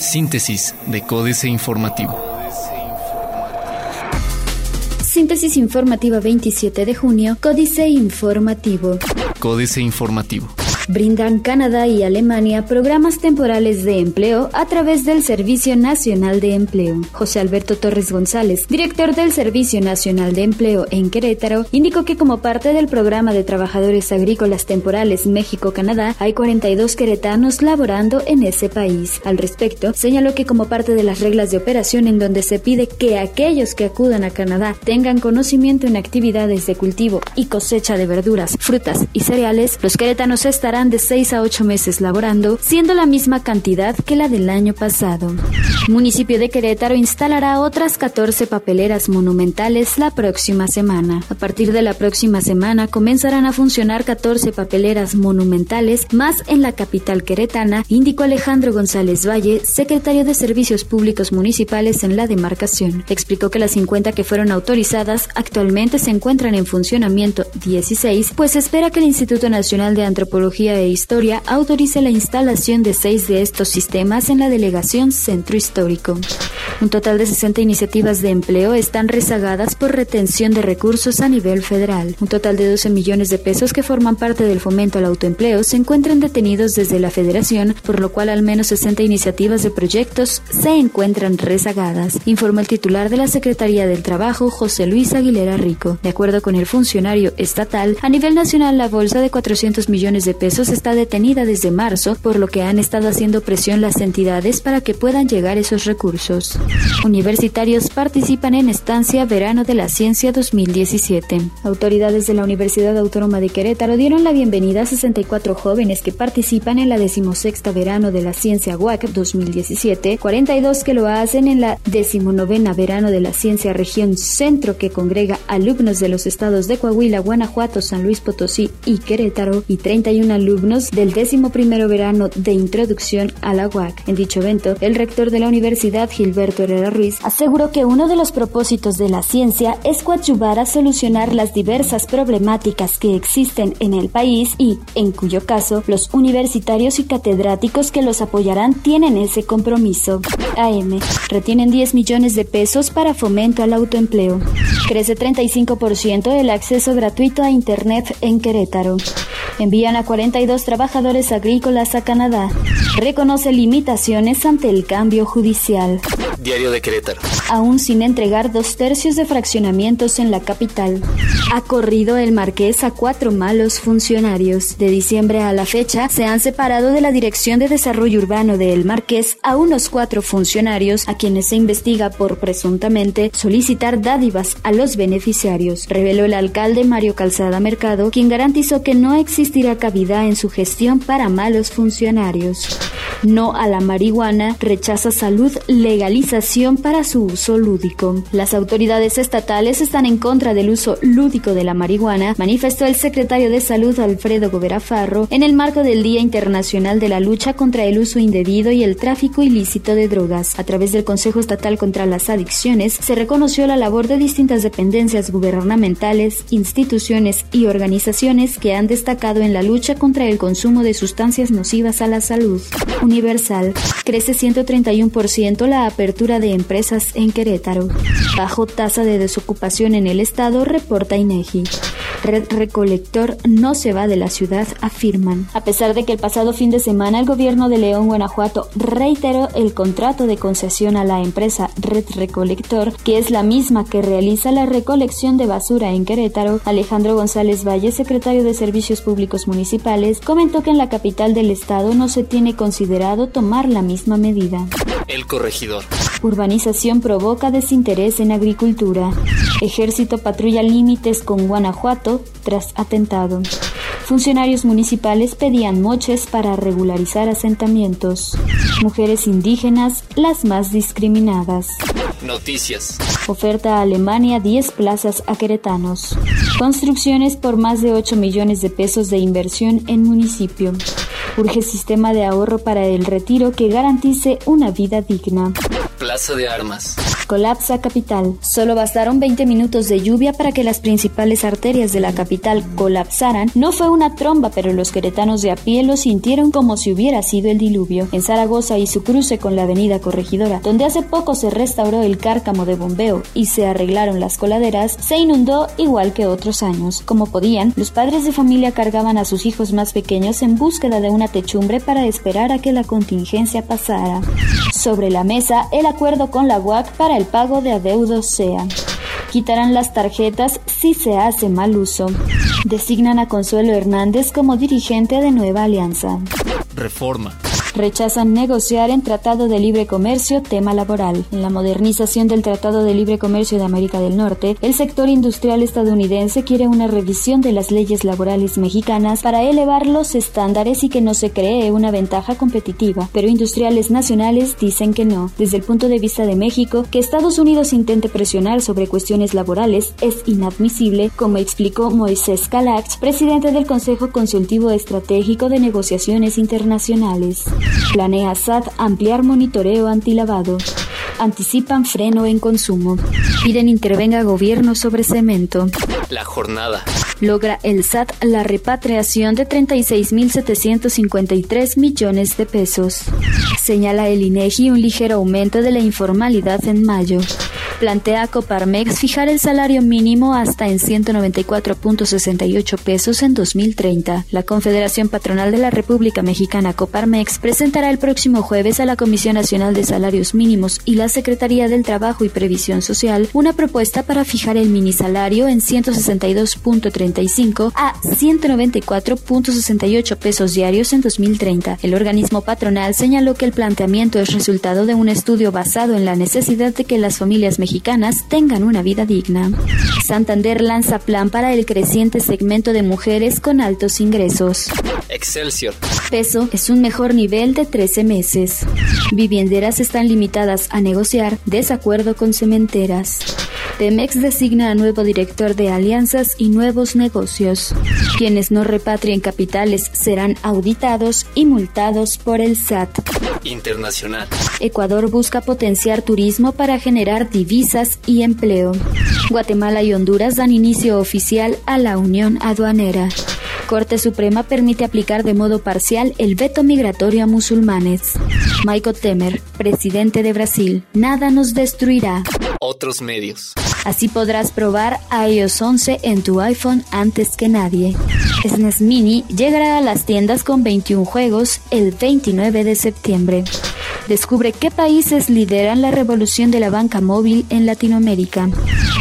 Síntesis de Códice Informativo. Síntesis informativa 27 de junio, Códice Informativo. Códice Informativo. Brindan Canadá y Alemania programas temporales de empleo a través del Servicio Nacional de Empleo. José Alberto Torres González, director del Servicio Nacional de Empleo en Querétaro, indicó que como parte del programa de trabajadores agrícolas temporales México-Canadá, hay 42 queretanos laborando en ese país. Al respecto, señaló que como parte de las reglas de operación en donde se pide que aquellos que acudan a Canadá tengan conocimiento en actividades de cultivo y cosecha de verduras, frutas y cereales, los queretanos estarán de 6 a 8 meses laborando, siendo la misma cantidad que la del año pasado. Municipio de Querétaro instalará otras 14 papeleras monumentales la próxima semana. A partir de la próxima semana comenzarán a funcionar 14 papeleras monumentales más en la capital queretana, indicó Alejandro González Valle, secretario de Servicios Públicos Municipales en la demarcación. Explicó que las 50 que fueron autorizadas actualmente se encuentran en funcionamiento 16, pues espera que el Instituto Nacional de Antropología e Historia autorice la instalación de seis de estos sistemas en la delegación Centro Histórico. Un total de 60 iniciativas de empleo están rezagadas por retención de recursos a nivel federal. Un total de 12 millones de pesos que forman parte del fomento al autoempleo se encuentran detenidos desde la federación, por lo cual al menos 60 iniciativas de proyectos se encuentran rezagadas, informó el titular de la Secretaría del Trabajo, José Luis Aguilera Rico. De acuerdo con el funcionario estatal, a nivel nacional la bolsa de 400 millones de pesos está detenida desde marzo, por lo que han estado haciendo presión las entidades para que puedan llegar esos recursos. Universitarios participan en estancia Verano de la Ciencia 2017. Autoridades de la Universidad Autónoma de Querétaro dieron la bienvenida a 64 jóvenes que participan en la decimosexta Verano de la Ciencia UAC 2017, 42 que lo hacen en la decimonovena Verano de la Ciencia Región Centro que congrega alumnos de los estados de Coahuila, Guanajuato, San Luis Potosí y Querétaro y 31 alumnos alumnos del décimo primero verano de introducción a la UAC. En dicho evento, el rector de la universidad, Gilberto Herrera Ruiz, aseguró que uno de los propósitos de la ciencia es coadyuvar a solucionar las diversas problemáticas que existen en el país y, en cuyo caso, los universitarios y catedráticos que los apoyarán tienen ese compromiso. AM. Retienen 10 millones de pesos para fomento al autoempleo. Crece 35% el acceso gratuito a Internet en Querétaro. Envían a 42 trabajadores agrícolas a Canadá. Reconoce limitaciones ante el cambio judicial. Diario de Querétaro. Aún sin entregar dos tercios de fraccionamientos en la capital. Ha corrido el marqués a cuatro malos funcionarios. De diciembre a la fecha, se han separado de la Dirección de Desarrollo Urbano de El Marqués a unos cuatro funcionarios a quienes se investiga por presuntamente solicitar dádivas a los beneficiarios, reveló el alcalde Mario Calzada Mercado, quien garantizó que no existirá cabida en su gestión para malos funcionarios. No a la marihuana, rechaza salud, legalización para su uso lúdico. Las autoridades estatales están en contra del uso lúdico de la marihuana, manifestó el secretario de Salud Alfredo Gobera Farro en el marco del Día Internacional de la Lucha contra el Uso Indebido y el Tráfico Ilícito de Drogas. A través del Consejo Estatal contra las Adicciones se reconoció la labor de distintas dependencias gubernamentales, instituciones y organizaciones que han destacado en la lucha contra el consumo de sustancias nocivas a la salud. Universal. Crece 131% la apertura de empresas en Querétaro. Bajo tasa de desocupación en el estado, reporta INEGI. Red Recolector no se va de la ciudad, afirman. A pesar de que el pasado fin de semana el gobierno de León, Guanajuato, reiteró el contrato de concesión a la empresa Red Recolector, que es la misma que realiza la recolección de basura en Querétaro, Alejandro González Valle, secretario de Servicios Públicos Municipales, comentó que en la capital del estado no se tiene considerado tomar la misma medida. El corregidor. Urbanización provoca desinterés en agricultura. Ejército patrulla límites con Guanajuato tras atentado. Funcionarios municipales pedían moches para regularizar asentamientos. Mujeres indígenas, las más discriminadas. Noticias. Oferta a Alemania 10 plazas a queretanos. Construcciones por más de 8 millones de pesos de inversión en municipio. Urge sistema de ahorro para el retiro que garantice una vida digna. Plaza de Armas. Colapsa capital. Solo bastaron 20 minutos de lluvia para que las principales arterias de la capital colapsaran. No fue una tromba, pero los queretanos de a pie lo sintieron como si hubiera sido el diluvio. En Zaragoza y su cruce con la avenida Corregidora, donde hace poco se restauró el cárcamo de bombeo y se arreglaron las coladeras, se inundó igual que otros años. Como podían, los padres de familia cargaban a sus hijos más pequeños en búsqueda de una techumbre para esperar a que la contingencia pasara. Sobre la mesa, el acuerdo con la UAC para el pago de adeudos sea. Quitarán las tarjetas si se hace mal uso. Designan a Consuelo Hernández como dirigente de Nueva Alianza. Reforma rechazan negociar en Tratado de Libre Comercio tema laboral. En la modernización del Tratado de Libre Comercio de América del Norte, el sector industrial estadounidense quiere una revisión de las leyes laborales mexicanas para elevar los estándares y que no se cree una ventaja competitiva, pero industriales nacionales dicen que no. Desde el punto de vista de México, que Estados Unidos intente presionar sobre cuestiones laborales es inadmisible, como explicó Moisés Calax, presidente del Consejo Consultivo Estratégico de Negociaciones Internacionales. Planea SAT ampliar monitoreo antilavado. Anticipan freno en consumo. Piden intervenga gobierno sobre cemento. La jornada. Logra el SAT la repatriación de 36.753 millones de pesos. Señala el INEGI un ligero aumento de la informalidad en mayo plantea Coparmex fijar el salario mínimo hasta en 194.68 pesos en 2030. La Confederación Patronal de la República Mexicana Coparmex presentará el próximo jueves a la Comisión Nacional de Salarios Mínimos y la Secretaría del Trabajo y Previsión Social una propuesta para fijar el minisalario en 162.35 a 194.68 pesos diarios en 2030. El organismo patronal señaló que el planteamiento es resultado de un estudio basado en la necesidad de que las familias mexicanas mexicanas tengan una vida digna. Santander lanza plan para el creciente segmento de mujeres con altos ingresos. Excelsior. Peso es un mejor nivel de 13 meses. Vivienderas están limitadas a negociar desacuerdo con cementeras. Pemex designa a nuevo director de alianzas y nuevos negocios. Quienes no repatrien capitales serán auditados y multados por el SAT. Internacional. Ecuador busca potenciar turismo para generar divisas y empleo. Guatemala y Honduras dan inicio oficial a la Unión Aduanera. Corte Suprema permite aplicar de modo parcial el veto migratorio a musulmanes. Michael Temer, presidente de Brasil. Nada nos destruirá. Medios. Así podrás probar iOS 11 en tu iPhone antes que nadie. SNES Mini llegará a las tiendas con 21 juegos el 29 de septiembre. Descubre qué países lideran la revolución de la banca móvil en Latinoamérica.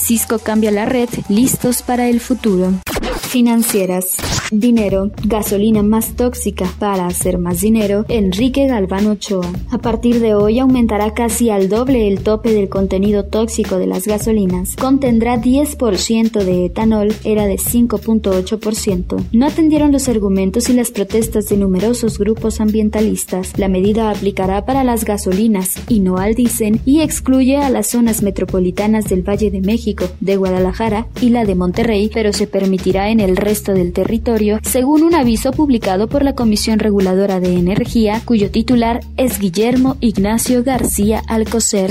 Cisco cambia la red, listos para el futuro. Financieras. Dinero, gasolina más tóxica para hacer más dinero, Enrique Galván Ochoa. A partir de hoy aumentará casi al doble el tope del contenido tóxico de las gasolinas. Contendrá 10% de etanol, era de 5.8%. No atendieron los argumentos y las protestas de numerosos grupos ambientalistas. La medida aplicará para las gasolinas y no al dicen y excluye a las zonas metropolitanas del Valle de México, de Guadalajara y la de Monterrey, pero se permitirá en el resto del territorio, según un aviso publicado por la Comisión Reguladora de Energía, cuyo titular es Guillermo Ignacio García Alcocer.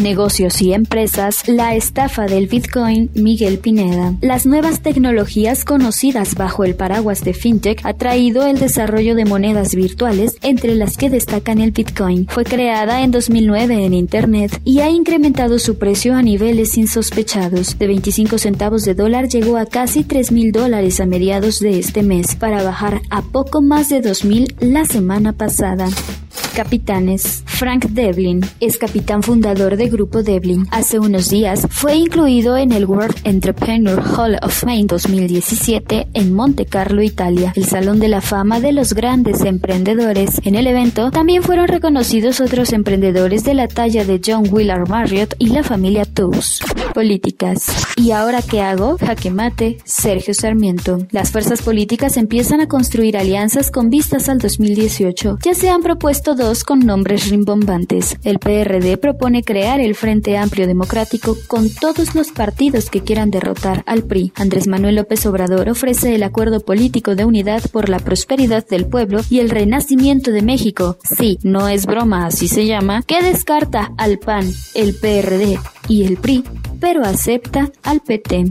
Negocios y empresas, la estafa del Bitcoin, Miguel Pineda. Las nuevas tecnologías conocidas bajo el paraguas de FinTech ha traído el desarrollo de monedas virtuales, entre las que destacan el Bitcoin. Fue creada en 2009 en Internet y ha incrementado su precio a niveles insospechados. De 25 centavos de dólar llegó a casi 3 mil dólares a mediados de este mes, para bajar a poco más de 2 mil la semana pasada. Capitanes. Frank Devlin es capitán fundador de Grupo Devlin. Hace unos días fue incluido en el World Entrepreneur Hall of Fame 2017 en Monte Carlo, Italia, el Salón de la Fama de los grandes emprendedores. En el evento también fueron reconocidos otros emprendedores de la talla de John Willard Marriott y la familia Toos. Políticas. ¿Y ahora qué hago? Jaque mate, Sergio Sarmiento. Las fuerzas políticas empiezan a construir alianzas con vistas al 2018. Ya se han propuesto dos con nombres rimbombantes. El PRD propone crear el Frente Amplio Democrático con todos los partidos que quieran derrotar al PRI. Andrés Manuel López Obrador ofrece el acuerdo político de unidad por la prosperidad del pueblo y el renacimiento de México. Sí, no es broma, así se llama, que descarta al PAN, el PRD y el PRI pero acepta al PT.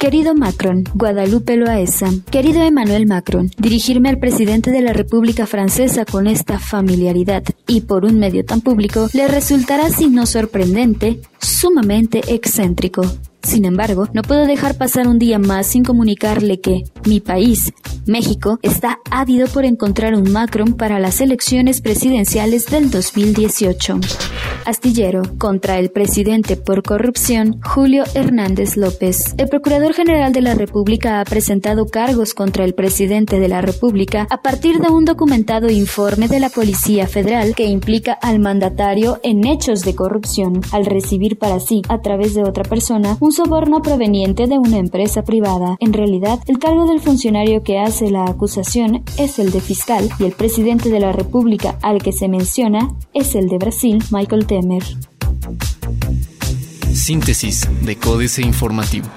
Querido Macron, Guadalupe Loaesa. Querido Emmanuel Macron, dirigirme al presidente de la República Francesa con esta familiaridad y por un medio tan público le resultará, si no sorprendente, sumamente excéntrico. Sin embargo, no puedo dejar pasar un día más sin comunicarle que mi país, México, está ávido por encontrar un Macron para las elecciones presidenciales del 2018. Astillero contra el presidente por corrupción, Julio Hernández López. El Procurador General de la República ha presentado cargos contra el presidente de la República a partir de un documentado informe de la Policía Federal que implica al mandatario en hechos de corrupción al recibir para sí, a través de otra persona, un soborno proveniente de una empresa privada. En realidad, el cargo del funcionario que hace la acusación es el de fiscal y el presidente de la República al que se menciona es el de Brasil, Michael Temer. Síntesis de Códice Informativo.